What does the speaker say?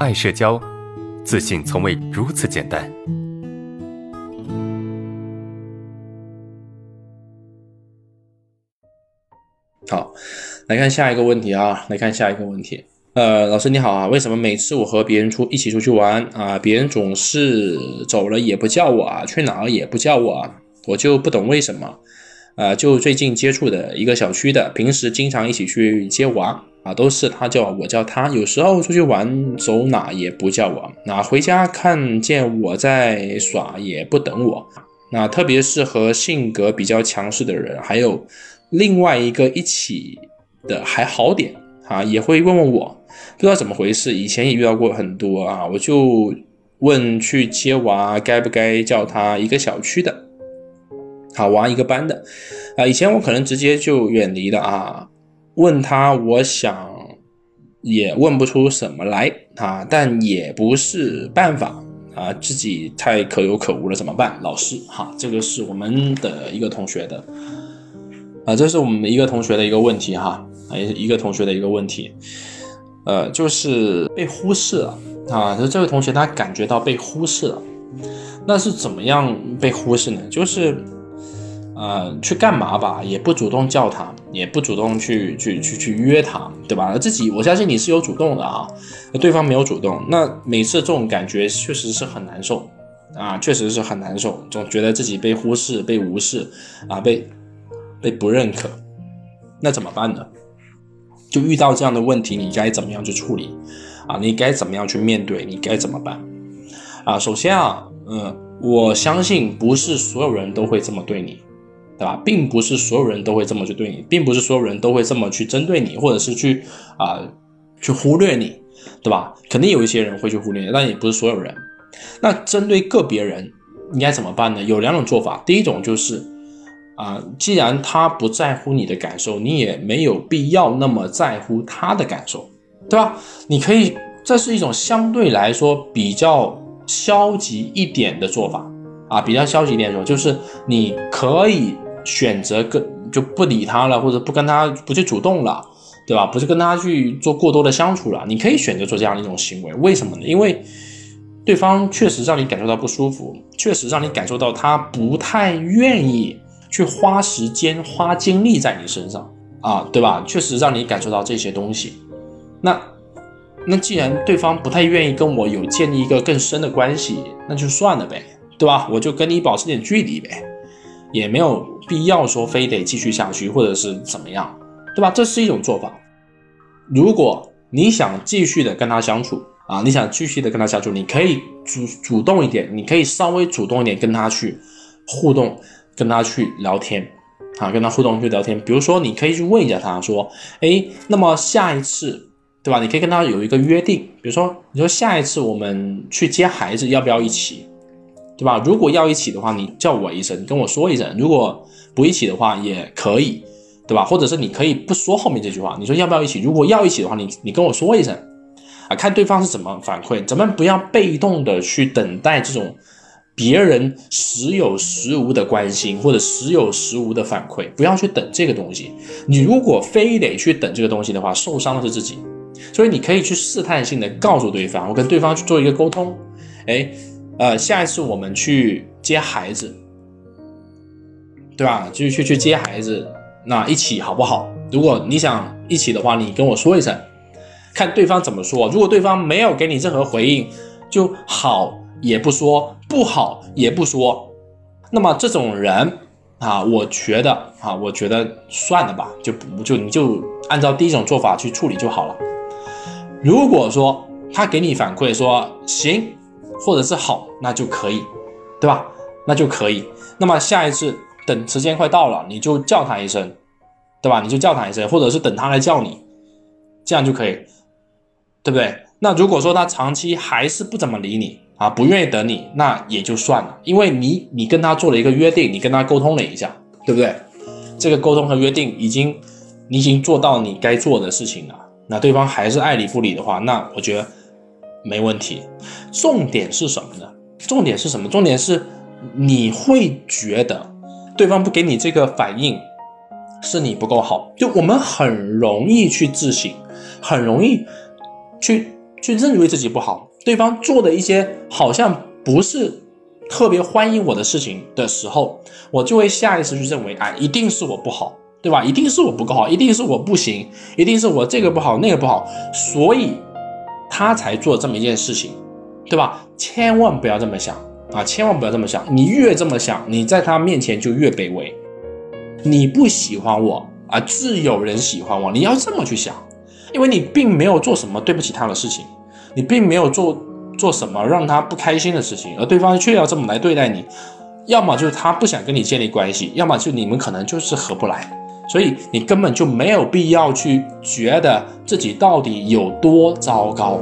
爱社交，自信从未如此简单。好，来看下一个问题啊，来看下一个问题。呃，老师你好啊，为什么每次我和别人出一起出去玩啊，别人总是走了也不叫我啊，去哪儿也不叫我啊，我就不懂为什么。啊，就最近接触的一个小区的，平时经常一起去接娃啊，都是他叫我叫他，有时候出去玩走哪也不叫我，那回家看见我在耍也不等我，那特别是和性格比较强势的人，还有另外一个一起的还好点啊，也会问问我，不知道怎么回事，以前也遇到过很多啊，我就问去接娃该不该叫他一个小区的。好玩一个班的，啊，以前我可能直接就远离了啊，问他，我想也问不出什么来啊，但也不是办法啊，自己太可有可无了，怎么办？老师，哈，这个是我们的一个同学的，啊，这是我们一个同学的一个问题哈，啊，一个同学的一个问题，呃，就是被忽视了啊，就这位同学他感觉到被忽视了，那是怎么样被忽视呢？就是。呃，去干嘛吧？也不主动叫他，也不主动去去去去约他，对吧？自己我相信你是有主动的啊，对方没有主动，那每次这种感觉确实是很难受啊，确实是很难受，总觉得自己被忽视、被无视啊，被被不认可，那怎么办呢？就遇到这样的问题，你该怎么样去处理啊？你该怎么样去面对？你该怎么办啊？首先啊，嗯，我相信不是所有人都会这么对你。对吧？并不是所有人都会这么去对你，并不是所有人都会这么去针对你，或者是去啊去忽略你，对吧？肯定有一些人会去忽略你，但也不是所有人。那针对个别人应该怎么办呢？有两种做法。第一种就是啊，既然他不在乎你的感受，你也没有必要那么在乎他的感受，对吧？你可以，这是一种相对来说比较消极一点的做法啊，比较消极一点说，就是你可以。选择跟就不理他了，或者不跟他不去主动了，对吧？不是跟他去做过多的相处了。你可以选择做这样的一种行为，为什么呢？因为对方确实让你感受到不舒服，确实让你感受到他不太愿意去花时间、花精力在你身上啊，对吧？确实让你感受到这些东西。那那既然对方不太愿意跟我有建立一个更深的关系，那就算了呗，对吧？我就跟你保持点距离呗。也没有必要说非得继续下去，或者是怎么样，对吧？这是一种做法。如果你想继续的跟他相处啊，你想继续的跟他相处，你可以主主动一点，你可以稍微主动一点跟他去互动，跟他去聊天啊，跟他互动去聊天。比如说，你可以去问一下他说，哎，那么下一次，对吧？你可以跟他有一个约定，比如说，你说下一次我们去接孩子，要不要一起？对吧？如果要一起的话，你叫我一声，你跟我说一声；如果不一起的话，也可以，对吧？或者是你可以不说后面这句话，你说要不要一起？如果要一起的话，你你跟我说一声，啊，看对方是怎么反馈。咱们不要被动的去等待这种别人时有时无的关心或者时有时无的反馈，不要去等这个东西。你如果非得去等这个东西的话，受伤的是自己。所以你可以去试探性的告诉对方，我跟对方去做一个沟通，哎。呃，下一次我们去接孩子，对吧？就去去接孩子，那一起好不好？如果你想一起的话，你跟我说一声，看对方怎么说。如果对方没有给你任何回应，就好也不说，不好也不说，那么这种人啊，我觉得啊，我觉得算了吧，就不就你就按照第一种做法去处理就好了。如果说他给你反馈说行。或者是好，那就可以，对吧？那就可以。那么下一次等时间快到了，你就叫他一声，对吧？你就叫他一声，或者是等他来叫你，这样就可以，对不对？那如果说他长期还是不怎么理你啊，不愿意等你，那也就算了，因为你你跟他做了一个约定，你跟他沟通了一下，对不对？这个沟通和约定已经你已经做到你该做的事情了。那对方还是爱理不理的话，那我觉得。没问题，重点是什么呢？重点是什么？重点是你会觉得对方不给你这个反应，是你不够好。就我们很容易去自省，很容易去去认为自己不好，对方做的一些好像不是特别欢迎我的事情的时候，我就会下意识去认为，哎，一定是我不好，对吧？一定是我不够好，一定是我不行，一定是我这个不好那个不好，所以他才做这么一件事情，对吧？千万不要这么想啊！千万不要这么想，你越这么想，你在他面前就越卑微。你不喜欢我啊，自有人喜欢我。你要这么去想，因为你并没有做什么对不起他的事情，你并没有做做什么让他不开心的事情，而对方却要这么来对待你，要么就是他不想跟你建立关系，要么就你们可能就是合不来，所以你根本就没有必要去觉得自己到底有多糟糕。